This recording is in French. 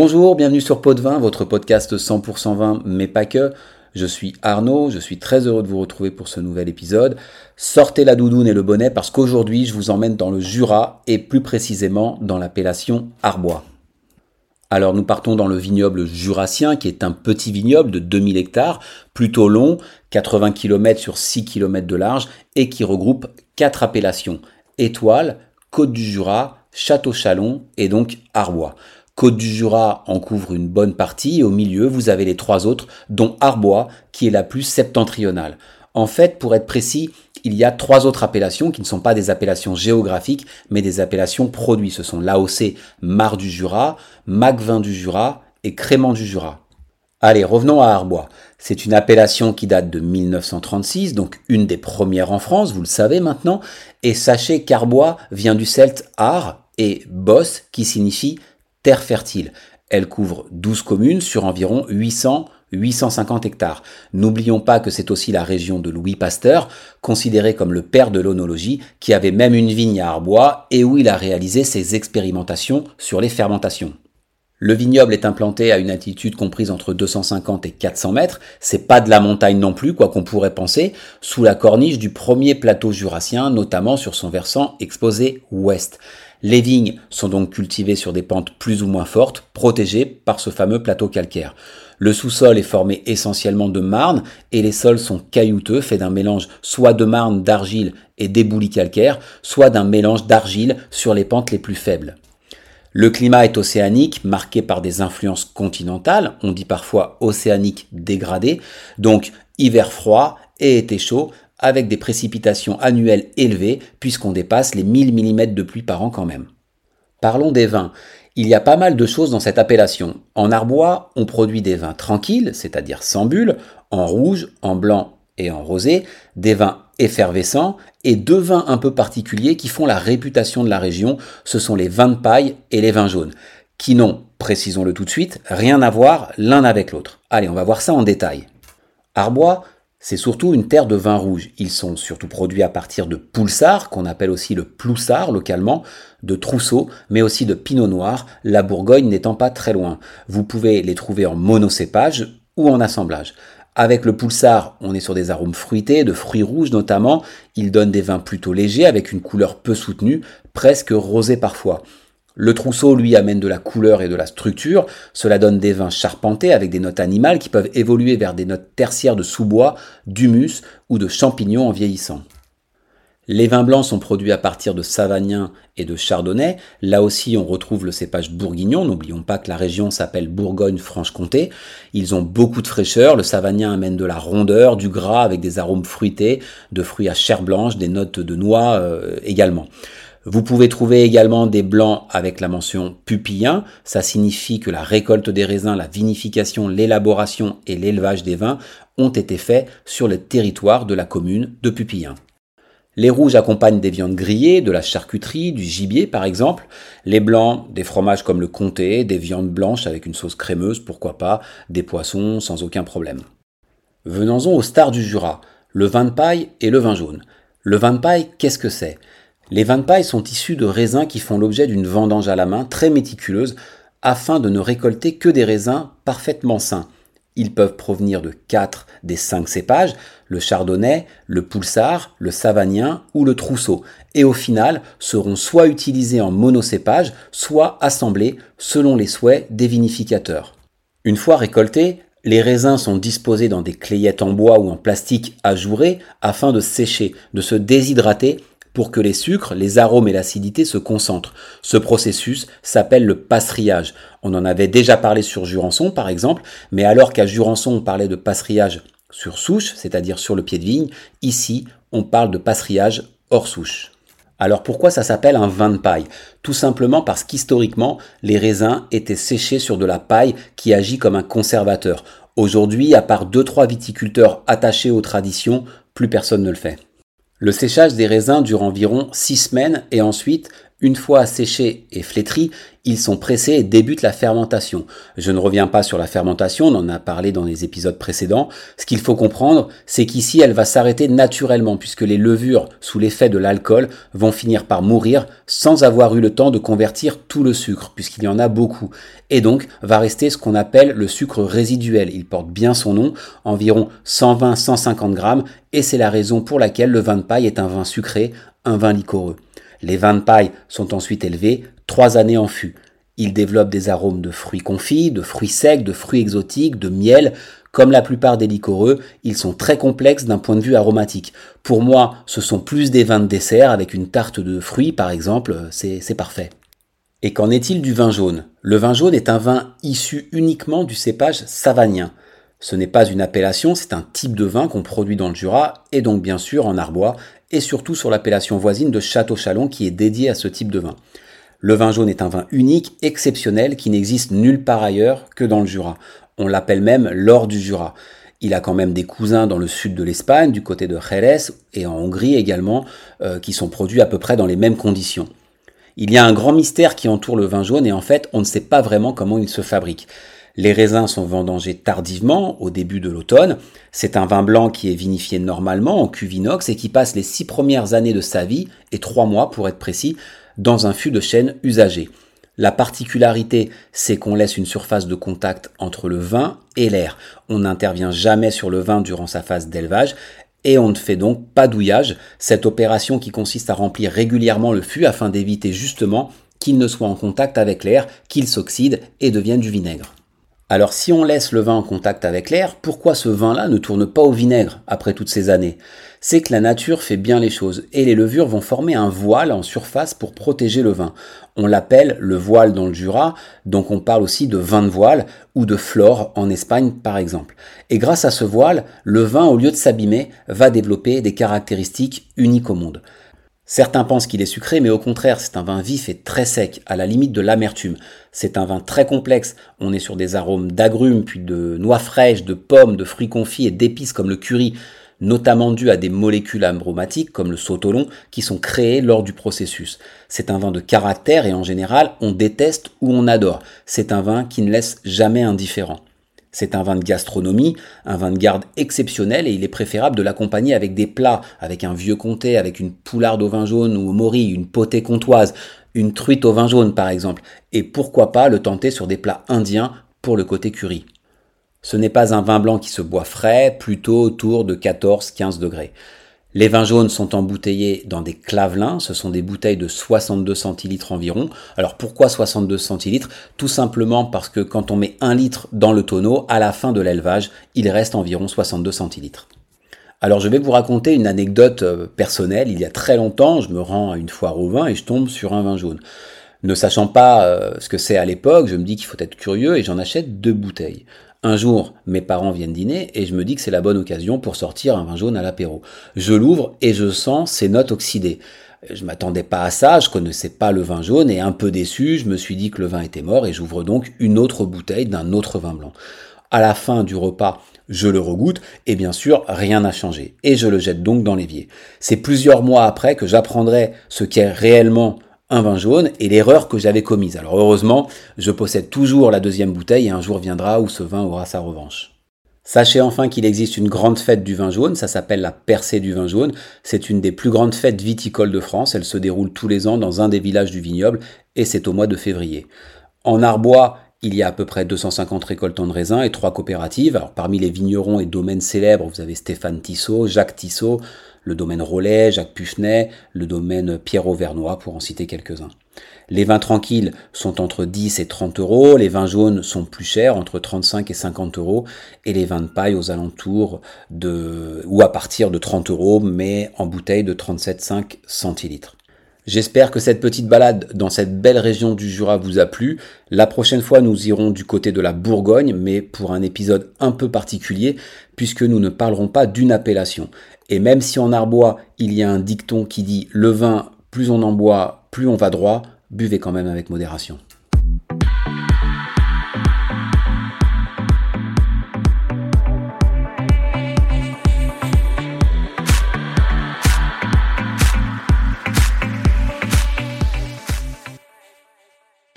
Bonjour, bienvenue sur Pot de Vin, votre podcast 100% vin, mais pas que. Je suis Arnaud, je suis très heureux de vous retrouver pour ce nouvel épisode. Sortez la doudoune et le bonnet parce qu'aujourd'hui je vous emmène dans le Jura et plus précisément dans l'appellation Arbois. Alors nous partons dans le vignoble jurassien qui est un petit vignoble de 2000 hectares, plutôt long, 80 km sur 6 km de large et qui regroupe quatre appellations. Étoile, Côte du Jura, Château Chalon et donc Arbois. Côte du Jura en couvre une bonne partie et au milieu, vous avez les trois autres, dont Arbois, qui est la plus septentrionale. En fait, pour être précis, il y a trois autres appellations qui ne sont pas des appellations géographiques, mais des appellations produits. Ce sont l'AOC Mar du Jura, Macvin du Jura et Crément du Jura. Allez, revenons à Arbois. C'est une appellation qui date de 1936, donc une des premières en France, vous le savez maintenant, et sachez qu'Arbois vient du celte ar et bos qui signifie fertile. Elle couvre 12 communes sur environ 800 850 hectares. N'oublions pas que c'est aussi la région de Louis Pasteur, considéré comme le père de l'onologie, qui avait même une vigne à Arbois et où il a réalisé ses expérimentations sur les fermentations. Le vignoble est implanté à une altitude comprise entre 250 et 400 mètres. C'est pas de la montagne non plus, quoi qu'on pourrait penser, sous la corniche du premier plateau jurassien, notamment sur son versant exposé ouest. Les vignes sont donc cultivées sur des pentes plus ou moins fortes, protégées par ce fameux plateau calcaire. Le sous-sol est formé essentiellement de marne et les sols sont caillouteux, faits d'un mélange soit de marne, d'argile et d'éboulis calcaires, soit d'un mélange d'argile sur les pentes les plus faibles. Le climat est océanique, marqué par des influences continentales, on dit parfois océanique dégradé, donc hiver froid et été chaud, avec des précipitations annuelles élevées, puisqu'on dépasse les 1000 mm de pluie par an quand même. Parlons des vins. Il y a pas mal de choses dans cette appellation. En Arbois, on produit des vins tranquilles, c'est-à-dire sans bulles, en rouge, en blanc et en rosé, des vins effervescents et deux vins un peu particuliers qui font la réputation de la région, ce sont les vins de paille et les vins jaunes, qui n'ont, précisons-le tout de suite, rien à voir l'un avec l'autre. Allez, on va voir ça en détail. Arbois, c'est surtout une terre de vin rouge. Ils sont surtout produits à partir de Poulsard, qu'on appelle aussi le Ploussard localement, de Trousseau, mais aussi de Pinot Noir, la Bourgogne n'étant pas très loin. Vous pouvez les trouver en monocépage ou en assemblage. Avec le Poulsard, on est sur des arômes fruités, de fruits rouges notamment. Il donne des vins plutôt légers avec une couleur peu soutenue, presque rosée parfois. Le trousseau, lui, amène de la couleur et de la structure. Cela donne des vins charpentés avec des notes animales qui peuvent évoluer vers des notes tertiaires de sous-bois, d'humus ou de champignons en vieillissant. Les vins blancs sont produits à partir de Savagnin et de Chardonnay. Là aussi, on retrouve le cépage bourguignon. N'oublions pas que la région s'appelle Bourgogne-Franche-Comté. Ils ont beaucoup de fraîcheur. Le Savagnin amène de la rondeur, du gras avec des arômes fruités, de fruits à chair blanche, des notes de noix euh, également. Vous pouvez trouver également des blancs avec la mention pupillin. Ça signifie que la récolte des raisins, la vinification, l'élaboration et l'élevage des vins ont été faits sur le territoire de la commune de Pupillin. Les rouges accompagnent des viandes grillées, de la charcuterie, du gibier par exemple. Les blancs, des fromages comme le comté, des viandes blanches avec une sauce crémeuse, pourquoi pas, des poissons sans aucun problème. Venons-en aux stars du Jura, le vin de paille et le vin jaune. Le vin de paille, qu'est-ce que c'est? Les vins de paille sont issus de raisins qui font l'objet d'une vendange à la main très méticuleuse afin de ne récolter que des raisins parfaitement sains. Ils peuvent provenir de quatre des cinq cépages, le chardonnay, le poulsard, le savagnin ou le trousseau, et au final seront soit utilisés en monocépage, soit assemblés selon les souhaits des vinificateurs. Une fois récoltés, les raisins sont disposés dans des clayettes en bois ou en plastique ajourés afin de sécher, de se déshydrater pour que les sucres, les arômes et l'acidité se concentrent. Ce processus s'appelle le passerillage. On en avait déjà parlé sur Jurançon par exemple, mais alors qu'à Jurançon on parlait de passerillage sur souche, c'est-à-dire sur le pied de vigne, ici on parle de passerillage hors souche. Alors pourquoi ça s'appelle un vin de paille? Tout simplement parce qu'historiquement, les raisins étaient séchés sur de la paille qui agit comme un conservateur. Aujourd'hui, à part 2-3 viticulteurs attachés aux traditions, plus personne ne le fait. Le séchage des raisins dure environ 6 semaines et ensuite Une fois séchés et flétris, ils sont pressés et débutent la fermentation. Je ne reviens pas sur la fermentation, on en a parlé dans les épisodes précédents. Ce qu'il faut comprendre, c'est qu'ici elle va s'arrêter naturellement puisque les levures, sous l'effet de l'alcool, vont finir par mourir sans avoir eu le temps de convertir tout le sucre, puisqu'il y en a beaucoup. Et donc va rester ce qu'on appelle le sucre résiduel. Il porte bien son nom, environ 120-150 grammes, et c'est la raison pour laquelle le vin de paille est un vin sucré, un vin liquoreux. Les vins de paille sont ensuite élevés trois années en fût. Ils développent des arômes de fruits confits, de fruits secs, de fruits exotiques, de miel. Comme la plupart des liquoreux, ils sont très complexes d'un point de vue aromatique. Pour moi, ce sont plus des vins de dessert avec une tarte de fruits par exemple, c'est parfait. Et qu'en est-il du vin jaune? Le vin jaune est un vin issu uniquement du cépage savagnin. Ce n'est pas une appellation, c'est un type de vin qu'on produit dans le Jura et donc bien sûr en Arbois et surtout sur l'appellation voisine de Château-Chalon qui est dédiée à ce type de vin. Le vin jaune est un vin unique, exceptionnel, qui n'existe nulle part ailleurs que dans le Jura. On l'appelle même l'or du Jura. Il a quand même des cousins dans le sud de l'Espagne, du côté de Jerez, et en Hongrie également, euh, qui sont produits à peu près dans les mêmes conditions. Il y a un grand mystère qui entoure le vin jaune et en fait on ne sait pas vraiment comment il se fabrique. Les raisins sont vendangés tardivement, au début de l'automne. C'est un vin blanc qui est vinifié normalement en cuve inox et qui passe les six premières années de sa vie, et trois mois pour être précis, dans un fût de chêne usagé. La particularité, c'est qu'on laisse une surface de contact entre le vin et l'air. On n'intervient jamais sur le vin durant sa phase d'élevage et on ne fait donc pas douillage, cette opération qui consiste à remplir régulièrement le fût afin d'éviter justement qu'il ne soit en contact avec l'air, qu'il s'oxyde et devienne du vinaigre. Alors si on laisse le vin en contact avec l'air, pourquoi ce vin-là ne tourne pas au vinaigre après toutes ces années? C'est que la nature fait bien les choses et les levures vont former un voile en surface pour protéger le vin. On l'appelle le voile dans le Jura, donc on parle aussi de vin de voile ou de flore en Espagne par exemple. Et grâce à ce voile, le vin au lieu de s'abîmer va développer des caractéristiques uniques au monde. Certains pensent qu'il est sucré, mais au contraire, c'est un vin vif et très sec, à la limite de l'amertume. C'est un vin très complexe. On est sur des arômes d'agrumes, puis de noix fraîches, de pommes, de fruits confits et d'épices comme le curry, notamment dû à des molécules aromatiques comme le sautolon qui sont créées lors du processus. C'est un vin de caractère et en général, on déteste ou on adore. C'est un vin qui ne laisse jamais indifférent. C'est un vin de gastronomie, un vin de garde exceptionnel et il est préférable de l'accompagner avec des plats, avec un vieux comté, avec une poularde au vin jaune ou au mori, une potée comtoise, une truite au vin jaune par exemple, et pourquoi pas le tenter sur des plats indiens pour le côté curry. Ce n'est pas un vin blanc qui se boit frais, plutôt autour de 14-15 degrés. Les vins jaunes sont embouteillés dans des clavelins, ce sont des bouteilles de 62 centilitres environ. Alors pourquoi 62 centilitres? Tout simplement parce que quand on met un litre dans le tonneau, à la fin de l'élevage, il reste environ 62 centilitres. Alors je vais vous raconter une anecdote euh, personnelle. Il y a très longtemps, je me rends à une foire au vin et je tombe sur un vin jaune. Ne sachant pas euh, ce que c'est à l'époque, je me dis qu'il faut être curieux et j'en achète deux bouteilles. Un jour, mes parents viennent dîner et je me dis que c'est la bonne occasion pour sortir un vin jaune à l'apéro. Je l'ouvre et je sens ses notes oxydées. Je m'attendais pas à ça, je connaissais pas le vin jaune et un peu déçu, je me suis dit que le vin était mort et j'ouvre donc une autre bouteille d'un autre vin blanc. À la fin du repas, je le regoute et bien sûr, rien n'a changé et je le jette donc dans l'évier. C'est plusieurs mois après que j'apprendrai ce qu'est réellement un vin jaune et l'erreur que j'avais commise. Alors heureusement, je possède toujours la deuxième bouteille et un jour viendra où ce vin aura sa revanche. Sachez enfin qu'il existe une grande fête du vin jaune, ça s'appelle la percée du vin jaune. C'est une des plus grandes fêtes viticoles de France, elle se déroule tous les ans dans un des villages du vignoble et c'est au mois de février. En Arbois, il y a à peu près 250 récoltants de raisins et trois coopératives. Alors, parmi les vignerons et domaines célèbres, vous avez Stéphane Tissot, Jacques Tissot, le domaine Rollet, Jacques Puffnet, le domaine Pierre Auvernois, pour en citer quelques-uns. Les vins tranquilles sont entre 10 et 30 euros, les vins jaunes sont plus chers, entre 35 et 50 euros, et les vins de paille aux alentours de, ou à partir de 30 euros, mais en bouteille de 37,5 centilitres. J'espère que cette petite balade dans cette belle région du Jura vous a plu. La prochaine fois, nous irons du côté de la Bourgogne, mais pour un épisode un peu particulier, puisque nous ne parlerons pas d'une appellation. Et même si en Arbois, il y a un dicton qui dit le vin, plus on en boit, plus on va droit, buvez quand même avec modération.